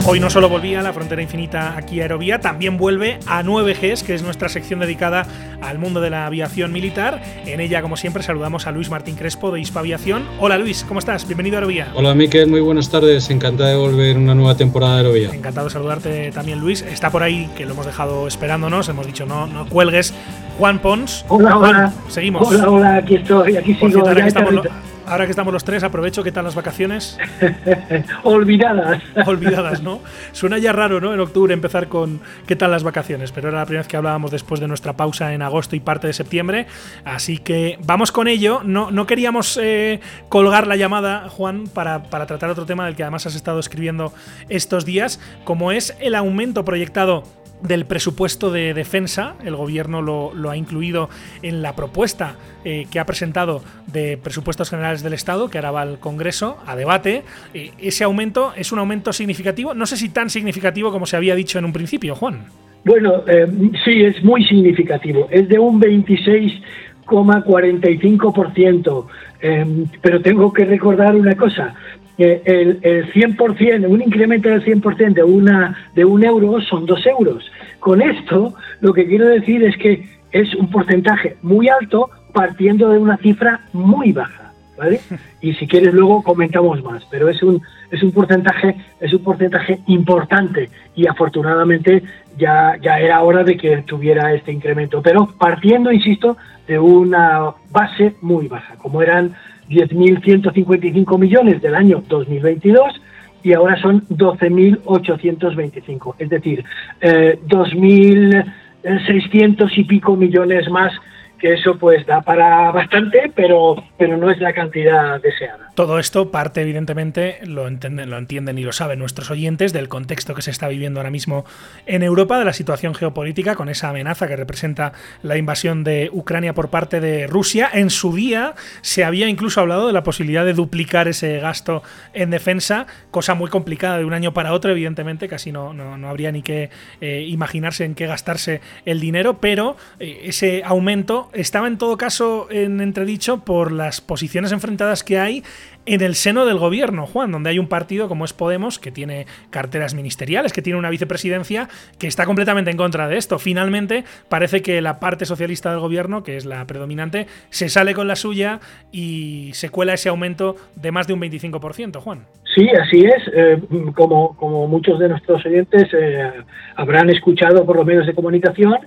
Hoy no solo volvía a la frontera infinita aquí a Aerovía, también vuelve a 9Gs, que es nuestra sección dedicada al mundo de la aviación militar. En ella, como siempre, saludamos a Luis Martín Crespo de Hispa Aviación. Hola Luis, ¿cómo estás? Bienvenido a Aerovía. Hola Miquel, muy buenas tardes. Encantado de volver una nueva temporada de Aerovía. Encantado de saludarte también Luis. Está por ahí, que lo hemos dejado esperándonos. Hemos dicho no, no cuelgues. Juan Pons. Hola, hola. Seguimos. Hola, hola, aquí estoy, aquí sigo. cierto, ahora, ya que estamos, aterriza- lo- ahora que estamos los tres, aprovecho. ¿Qué tal las vacaciones? Olvidadas. Olvidadas, ¿no? Suena ya raro, ¿no? En octubre empezar con ¿qué tal las vacaciones? Pero era la primera vez que hablábamos después de nuestra pausa en agosto y parte de septiembre. Así que vamos con ello. No, no queríamos eh, colgar la llamada, Juan, para, para tratar otro tema del que además has estado escribiendo estos días, como es el aumento proyectado del presupuesto de defensa. El gobierno lo, ha incluido en la propuesta eh, que ha presentado de presupuestos generales del Estado, que ahora va al Congreso a debate. Eh, ese aumento es un aumento significativo, no sé si tan significativo como se había dicho en un principio, Juan. Bueno, eh, sí, es muy significativo. Es de un 26,45%. Eh, pero tengo que recordar una cosa. Eh, el, el 100%, un incremento del 100% de, una, de un euro son dos euros. Con esto, lo que quiero decir es que es un porcentaje muy alto partiendo de una cifra muy baja. ¿Vale? Y si quieres luego comentamos más, pero es un es un porcentaje es un porcentaje importante y afortunadamente ya ya era hora de que tuviera este incremento, pero partiendo, insisto, de una base muy baja, como eran 10.155 millones del año 2022 y ahora son 12.825, es decir, eh, 2.600 y pico millones más que eso pues da para bastante, pero, pero no es la cantidad deseada. Todo esto parte, evidentemente, lo entienden, lo entienden y lo saben nuestros oyentes, del contexto que se está viviendo ahora mismo en Europa, de la situación geopolítica, con esa amenaza que representa la invasión de Ucrania por parte de Rusia. En su día se había incluso hablado de la posibilidad de duplicar ese gasto en defensa, cosa muy complicada de un año para otro, evidentemente, casi no, no, no habría ni que eh, imaginarse en qué gastarse el dinero, pero eh, ese aumento estaba en todo caso en entredicho por las posiciones enfrentadas que hay en el seno del gobierno, Juan, donde hay un partido como es Podemos, que tiene carteras ministeriales, que tiene una vicepresidencia, que está completamente en contra de esto. Finalmente, parece que la parte socialista del gobierno, que es la predominante, se sale con la suya y se cuela ese aumento de más de un 25%, Juan. Sí, así es. Eh, como, muchos de nuestros oyentes eh, habrán escuchado por los medios de comunicación,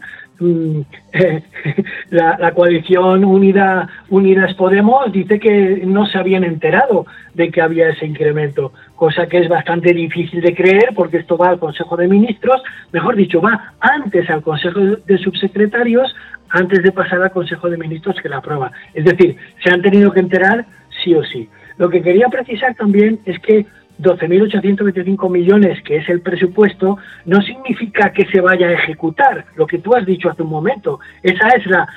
mm, la, la coalición Unida, Unidas Podemos dice que no se habían enterado de que había ese incremento, cosa que es bastante difícil de creer porque esto va al Consejo de Ministros, mejor dicho, va antes al Consejo de Subsecretarios, antes de pasar al Consejo de Ministros que la aprueba. Es decir, se han tenido que enterar sí o sí. Lo que quería precisar también es que 12.825 millones, que es el presupuesto, no significa que se vaya a ejecutar, lo que tú has dicho hace un momento. Esa es la,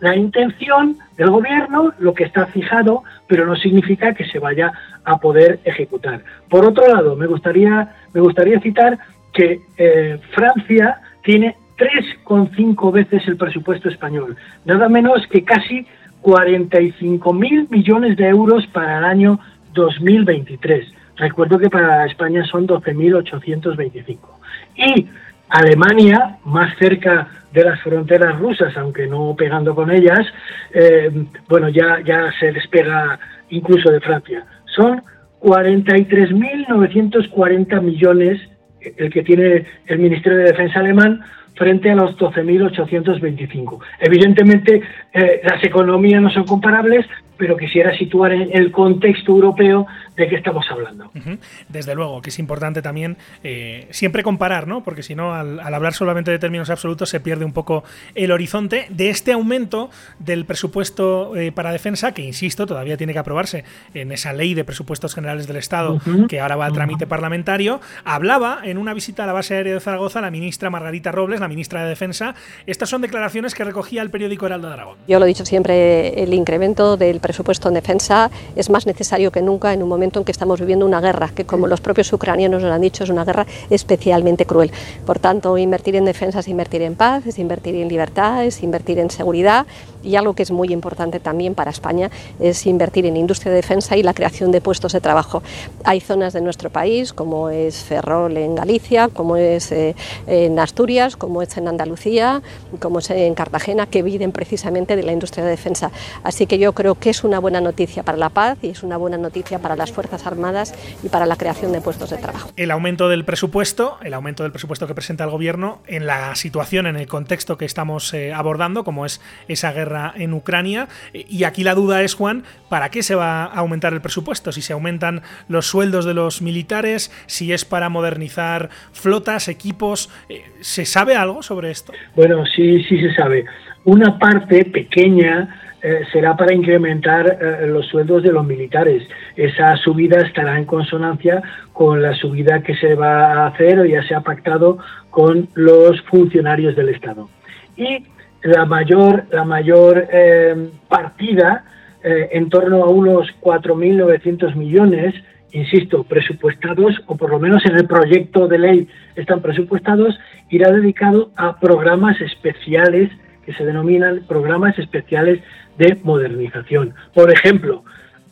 la, intención del gobierno, lo que está fijado, pero no significa que se vaya a poder ejecutar. Por otro lado, me gustaría, me gustaría citar que eh, Francia tiene 3,5 veces el presupuesto español, nada menos que casi 45 mil millones de euros para el año 2023. Recuerdo que para España son 12.825. Y Alemania, más cerca de las fronteras rusas, aunque no pegando con ellas, eh, bueno, ya, ya se despega incluso de Francia. Son 43.940 millones el que tiene el Ministerio de Defensa alemán frente a los 12.825. Evidentemente, eh, las economías no son comparables, pero quisiera situar en el contexto europeo de qué estamos hablando. Desde luego, que es importante también eh, siempre comparar, ¿no? Porque si no, al, al hablar solamente de términos absolutos se pierde un poco el horizonte de este aumento del presupuesto eh, para defensa, que insisto, todavía tiene que aprobarse en esa ley de presupuestos generales del Estado, que ahora va a trámite parlamentario. Hablaba en una visita a la base aérea de Zaragoza la ministra Margarita Robles, la ministra de Defensa. Estas son declaraciones que recogía el periódico Heraldo de Aragón. Yo lo he dicho siempre, el incremento del presupuesto en defensa es más necesario que nunca en un momento en que estamos viviendo una guerra, que como los propios ucranianos nos han dicho, es una guerra especialmente cruel. Por tanto, invertir en defensa es invertir en paz, es invertir en libertad, es invertir en seguridad y algo que es muy importante también para España es invertir en industria de defensa y la creación de puestos de trabajo. Hay zonas de nuestro país, como es Ferrol en Galicia, como es eh, en Asturias, como es en Andalucía, como es en Cartagena, que viven precisamente de la industria de defensa. Así que yo creo que es una buena noticia para la paz y es una buena noticia para las Fuerzas Armadas y para la creación de puestos de trabajo. El aumento del presupuesto, el aumento del presupuesto que presenta el Gobierno en la situación, en el contexto que estamos eh, abordando, como es esa guerra en Ucrania. Y aquí la duda es, Juan, ¿para qué se va a aumentar el presupuesto? Si se aumentan los sueldos de los militares, si es para modernizar flotas, equipos, eh, ¿se sabe algo sobre esto? Bueno, sí, sí se sabe. Una parte pequeña eh, será para incrementar eh, los sueldos de los militares. Esa subida estará en consonancia con la subida que se va a hacer o ya se ha pactado con los funcionarios del Estado. Y la mayor, la mayor eh, partida, eh, en torno a unos 4.900 millones, insisto, presupuestados, o por lo menos en el proyecto de ley están presupuestados, irá dedicado a programas especiales que se denominan programas especiales de modernización. Por ejemplo,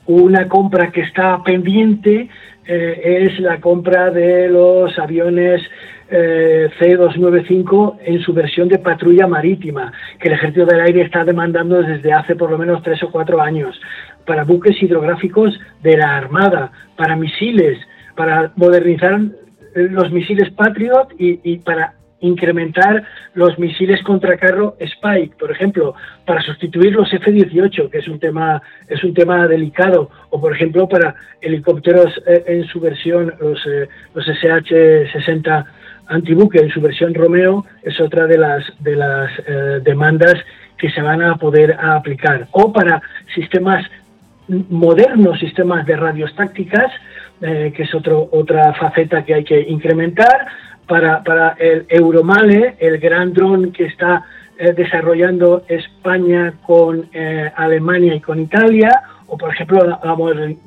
una compra que está pendiente eh, es la compra de los aviones eh, C-295 en su versión de patrulla marítima, que el Ejército del Aire está demandando desde hace por lo menos tres o cuatro años, para buques hidrográficos de la Armada, para misiles, para modernizar los misiles Patriot y, y para incrementar los misiles contra carro Spike, por ejemplo, para sustituir los F-18, que es un tema es un tema delicado, o por ejemplo para helicópteros eh, en su versión los eh, los SH-60 antibuque en su versión Romeo es otra de las de las eh, demandas que se van a poder aplicar, o para sistemas modernos, sistemas de radios tácticas, que es otro, otra faceta que hay que incrementar, para, para el Euromale, el gran dron que está eh, desarrollando España con eh, Alemania y con Italia, o por ejemplo la,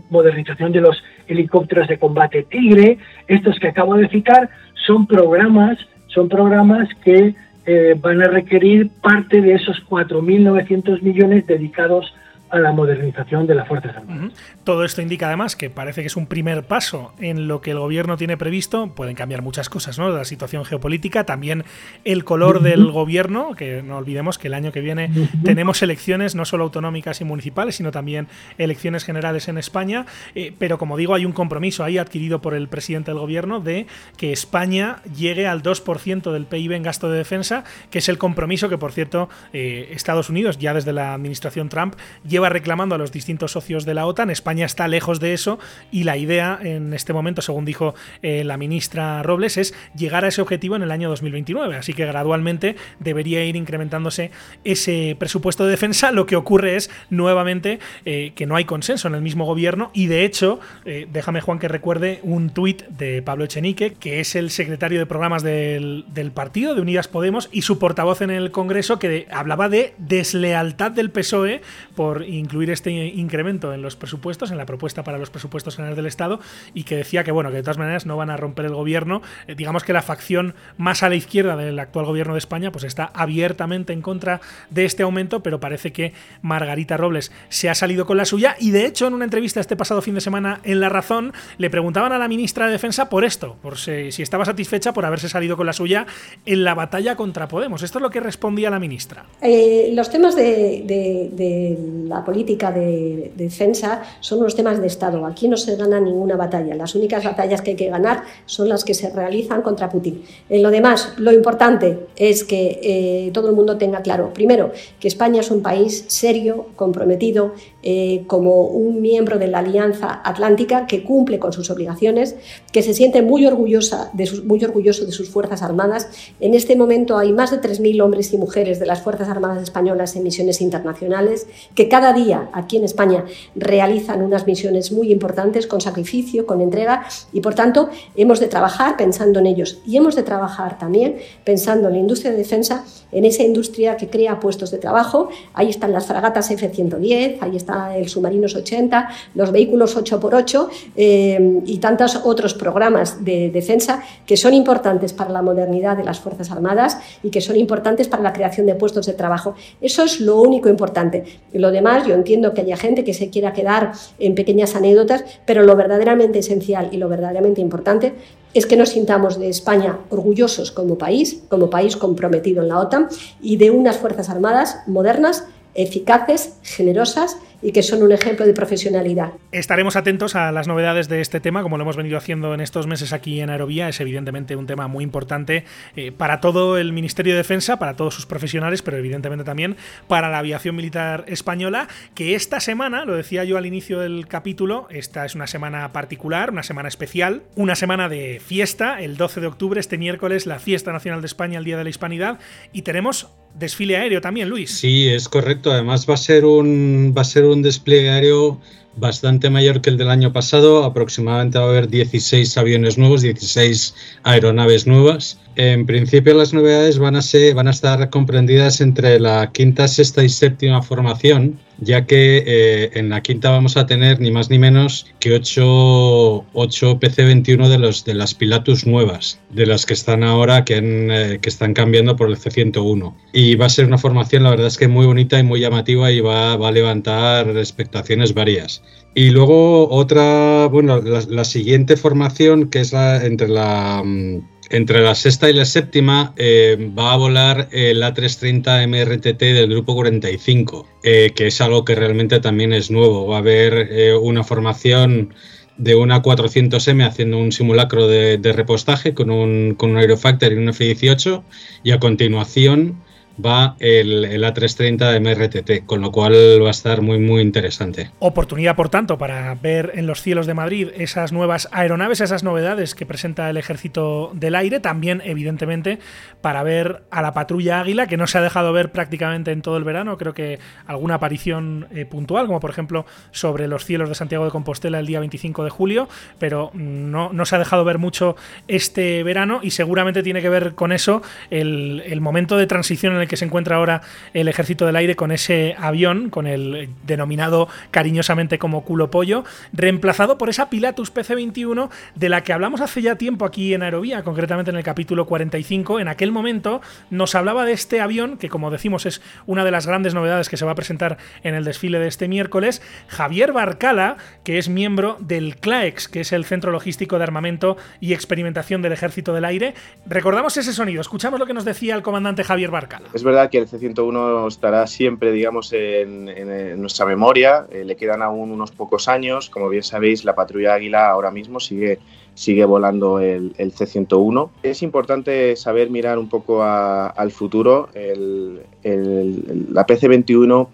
modernización de los helicópteros de combate Tigre, estos que acabo de citar, son programas, son programas que eh, van a requerir parte de esos 4.900 millones dedicados a la modernización de las Fuerzas Armadas. Todo esto indica además que parece que es un primer paso en lo que el gobierno tiene previsto. Pueden cambiar muchas cosas, ¿no? La situación geopolítica, también el color del gobierno, que no olvidemos que el año que viene tenemos elecciones no solo autonómicas y municipales, sino también elecciones generales en España. Eh, pero como digo, hay un compromiso ahí adquirido por el presidente del gobierno de que España llegue al 2% del PIB en gasto de defensa, que es el compromiso que, por cierto, eh, Estados Unidos, ya desde la administración Trump, lleva reclamando a los distintos socios de la OTAN. España está lejos de eso y la idea en este momento, según dijo eh, la ministra Robles, es llegar a ese objetivo en el año 2029. Así que gradualmente debería ir incrementándose ese presupuesto de defensa. Lo que ocurre es nuevamente eh, que no hay consenso en el mismo gobierno y de hecho, eh, déjame Juan que recuerde un tuit de Pablo Echenique, que es el secretario de programas del partido de Unidas Podemos y su portavoz en el Congreso, que hablaba de deslealtad del PSOE por incluir este incremento en los presupuestos, en la propuesta para los presupuestos generales del Estado, y que decía que, bueno, que de todas maneras no van a romper el gobierno. Eh, digamos que la facción más a la izquierda del actual gobierno de España, pues está abiertamente en contra de este aumento, pero parece que Margarita Robles se ha salido con la suya, y de hecho, en una entrevista este pasado fin de semana en La Razón, le preguntaban a la ministra de Defensa por esto, por si, estaba satisfecha por haberse salido con la suya en la batalla contra Podemos. Esto es lo que respondía la ministra. Eh, los temas de, de la política de, defensa son unos temas de Estado. Aquí no se gana ninguna batalla. Las únicas batallas que hay que ganar son las que se realizan contra Putin. En lo demás, lo importante es que eh, todo el mundo tenga claro, primero, que España es un país serio, comprometido, eh, como un miembro de la Alianza Atlántica que cumple con sus obligaciones, que se siente muy, orgullosa de sus, muy orgulloso de sus Fuerzas Armadas. En este momento hay más de 3.000 hombres y mujeres de las Fuerzas Armadas españolas en misiones internacionales, que cada día aquí en España realizan unas misiones muy importantes con sacrificio, con entrega, y por tanto hemos de trabajar pensando en ellos y hemos de trabajar también pensando en la industria de defensa, en esa industria que crea puestos de trabajo. Ahí están las fragatas F-110, ahí están el Submarinos 80, los vehículos 8x8 eh, y tantos otros programas de defensa que son importantes para la modernidad de las Fuerzas Armadas y que son importantes para la creación de puestos de trabajo. Eso es lo único importante. Lo demás, yo entiendo que haya gente que se quiera quedar en pequeñas anécdotas, pero lo verdaderamente esencial y lo verdaderamente importante es que nos sintamos de España orgullosos como país, como país comprometido en la OTAN y de unas Fuerzas Armadas modernas, eficaces, generosas y que son un ejemplo de profesionalidad. Estaremos atentos a las novedades de este tema, como lo hemos venido haciendo en estos meses aquí en Aerovía. Es evidentemente un tema muy importante eh, para todo el Ministerio de Defensa, para todos sus profesionales, pero evidentemente también para la aviación militar española, que esta semana, lo decía yo al inicio del capítulo, esta es una semana particular, una semana especial, una semana de fiesta, el 12 de octubre, este miércoles, la Fiesta Nacional de España, el Día de la Hispanidad, y tenemos desfile aéreo también, Luis. Sí, es correcto. Además va a ser un va a ser un despliegue aéreo bastante mayor que el del año pasado. Aproximadamente va a haber 16 aviones nuevos, 16 aeronaves nuevas. En principio las novedades van a, ser, van a estar comprendidas entre la quinta, sexta y séptima formación, ya que eh, en la quinta vamos a tener ni más ni menos que 8, PC-21 de, de las Pilatus nuevas, de las que están ahora, que, eh, que están cambiando por el C-101. Y va a ser una formación, la verdad es que muy bonita y muy llamativa y va, va a levantar expectaciones varias. Y luego otra, bueno, la, la siguiente formación, que es la, entre la mm, entre la sexta y la séptima eh, va a volar el A330 MRTT del grupo 45, eh, que es algo que realmente también es nuevo. Va a haber eh, una formación de una 400M haciendo un simulacro de, repostaje con un, con un Aerofactor y un F-18 y a continuación va el, A330 MRTT, con lo cual va a estar muy, muy interesante. Oportunidad, por tanto, para ver en los cielos de Madrid esas nuevas aeronaves, esas novedades que presenta el Ejército del Aire, también, evidentemente, para ver a la patrulla Águila, que no se ha dejado ver prácticamente en todo el verano, creo que alguna aparición eh, puntual, como por ejemplo sobre los cielos de Santiago de Compostela el día 25 de julio, pero no, no se ha dejado ver mucho este verano y seguramente tiene que ver con eso el, el momento de transición en el que se encuentra ahora el Ejército del Aire con ese avión, con el denominado cariñosamente como culo pollo, reemplazado por esa Pilatus PC-21 de la que hablamos hace ya tiempo aquí en Aerovía, concretamente en el capítulo 45. En aquel momento nos hablaba de este avión, que como decimos es una de las grandes novedades que se va a presentar en el desfile de este miércoles, Javier Barcala, que es miembro del CLAEX, que es el Centro Logístico de Armamento y Experimentación del Ejército del Aire. Recordamos ese sonido, escuchamos lo que nos decía el comandante Javier Barcala. Es verdad que el C-101 estará siempre, digamos, en, nuestra memoria. Eh, le quedan aún unos pocos años. Como bien sabéis, la patrulla Águila ahora mismo sigue, sigue volando el, C-101. Es importante saber mirar un poco al futuro. la PC-21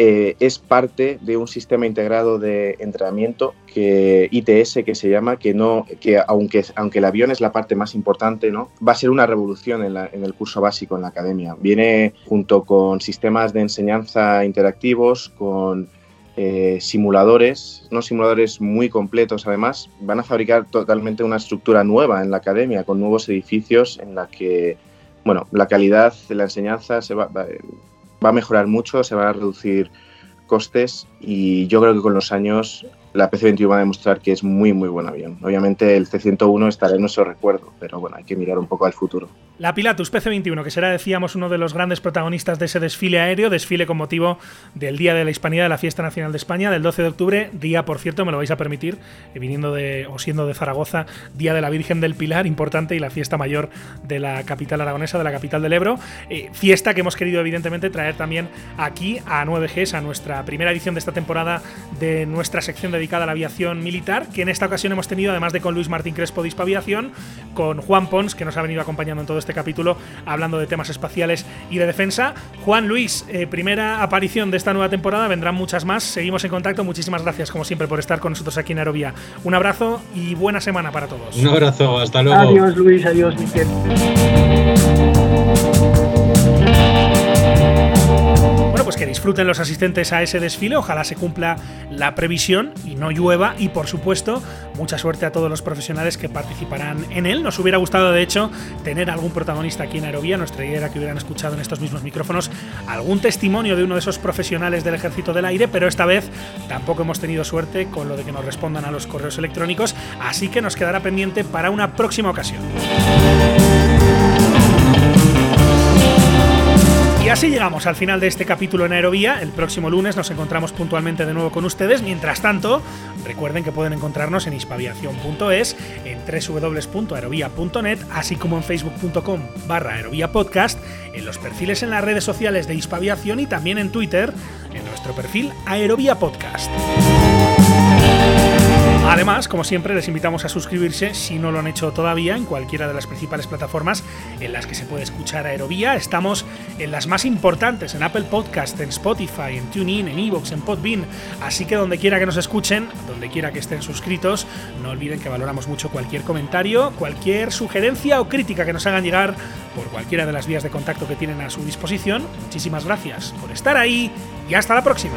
eh, es parte de un sistema integrado de entrenamiento que ITS que se llama que no que aunque aunque el avión es la parte más importante no va a ser una revolución en, el curso básico en la academia. Viene junto con sistemas de enseñanza interactivos con eh, simuladores, no simuladores muy completos además, van a fabricar totalmente una estructura nueva en la academia, con nuevos edificios en la que, bueno, la calidad de la enseñanza se va, va a mejorar mucho, se van a reducir costes y yo creo que con los años la PC-21 va a demostrar que es muy muy buen avión. Obviamente el C-101 estará en nuestro recuerdo, pero bueno, hay que mirar un poco al futuro. La Pilatus PC-21, que será, decíamos, uno de los grandes protagonistas de ese desfile aéreo, desfile con motivo del Día de la Hispanidad de la Fiesta Nacional de España, del 12 de octubre, día, por cierto, me lo vais a permitir, eh, viniendo de, o siendo de Zaragoza, Día de la Virgen del Pilar, importante, y la fiesta mayor de la capital aragonesa, de la capital del Ebro. Eh, fiesta que hemos querido, evidentemente, traer también aquí a 9Gs, a nuestra primera edición de esta temporada de nuestra sección dedicada a la aviación militar, que en esta ocasión hemos tenido, además de con Luis Martín Crespo de Aviación, con Juan Pons, que nos ha venido acompañando en todo este capítulo, hablando de temas espaciales y de defensa. Juan Luis, eh, primera aparición de esta nueva temporada, vendrán muchas más. Seguimos en contacto. Muchísimas gracias, como siempre, por estar con nosotros aquí en Aerovía. Un abrazo y buena semana para todos. Un abrazo, hasta luego. Adiós, Luis, adiós, Miquel. Que disfruten los asistentes a ese desfile, ojalá se cumpla la previsión y no llueva y por supuesto mucha suerte a todos los profesionales que participarán en él. Nos hubiera gustado de hecho tener algún protagonista aquí en Aerovía, nuestra idea era que hubieran escuchado en estos mismos micrófonos algún testimonio de uno de esos profesionales del ejército del aire, pero esta vez tampoco hemos tenido suerte con lo de que nos respondan a los correos electrónicos, así que nos quedará pendiente para una próxima ocasión. Así llegamos al final de este capítulo en Aerovía. El próximo lunes nos encontramos puntualmente de nuevo con ustedes. Mientras tanto, recuerden que pueden encontrarnos en hispaviación.es, en www.aerovía.net, así como en facebook.com barra aerovía podcast, en los perfiles en las redes sociales de Hispaviación y también en Twitter, en nuestro perfil Aerovía Podcast. Además, como siempre, les invitamos a suscribirse si no lo han hecho todavía en cualquiera de las principales plataformas en las que se puede escuchar Aerovía. Estamos en las más importantes, en Apple Podcast, en Spotify, en TuneIn, en Evox, en Podbean. Así que donde quiera que nos escuchen, donde quiera que estén suscritos, no olviden que valoramos mucho cualquier comentario, cualquier sugerencia o crítica que nos hagan llegar por cualquiera de las vías de contacto que tienen a su disposición. Muchísimas gracias por estar ahí y hasta la próxima.